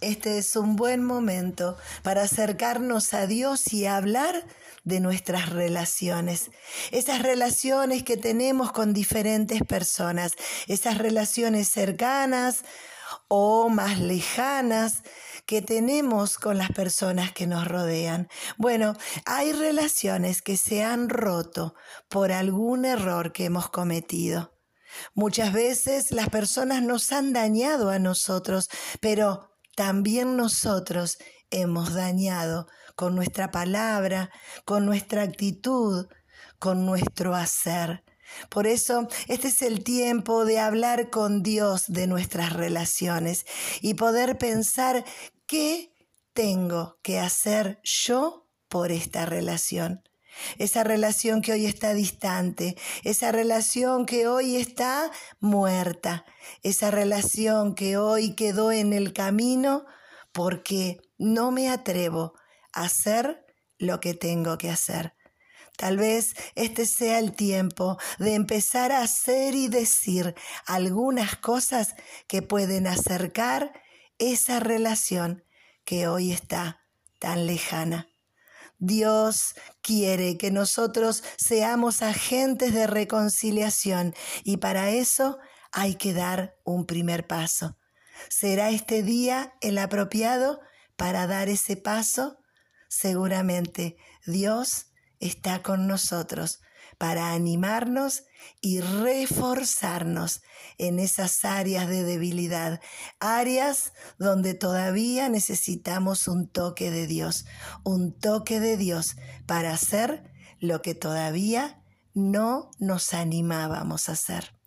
este es un buen momento para acercarnos a Dios y hablar de nuestras relaciones. Esas relaciones que tenemos con diferentes personas, esas relaciones cercanas o más lejanas que tenemos con las personas que nos rodean. Bueno, hay relaciones que se han roto por algún error que hemos cometido. Muchas veces las personas nos han dañado a nosotros, pero también nosotros hemos dañado con nuestra palabra, con nuestra actitud, con nuestro hacer. Por eso, este es el tiempo de hablar con Dios de nuestras relaciones y poder pensar qué tengo que hacer yo por esta relación. Esa relación que hoy está distante, esa relación que hoy está muerta, esa relación que hoy quedó en el camino porque no me atrevo a hacer lo que tengo que hacer. Tal vez este sea el tiempo de empezar a hacer y decir algunas cosas que pueden acercar esa relación que hoy está tan lejana. Dios quiere que nosotros seamos agentes de reconciliación y para eso hay que dar un primer paso. ¿Será este día el apropiado para dar ese paso? Seguramente Dios está con nosotros para animarnos y reforzarnos en esas áreas de debilidad, áreas donde todavía necesitamos un toque de Dios, un toque de Dios para hacer lo que todavía no nos animábamos a hacer.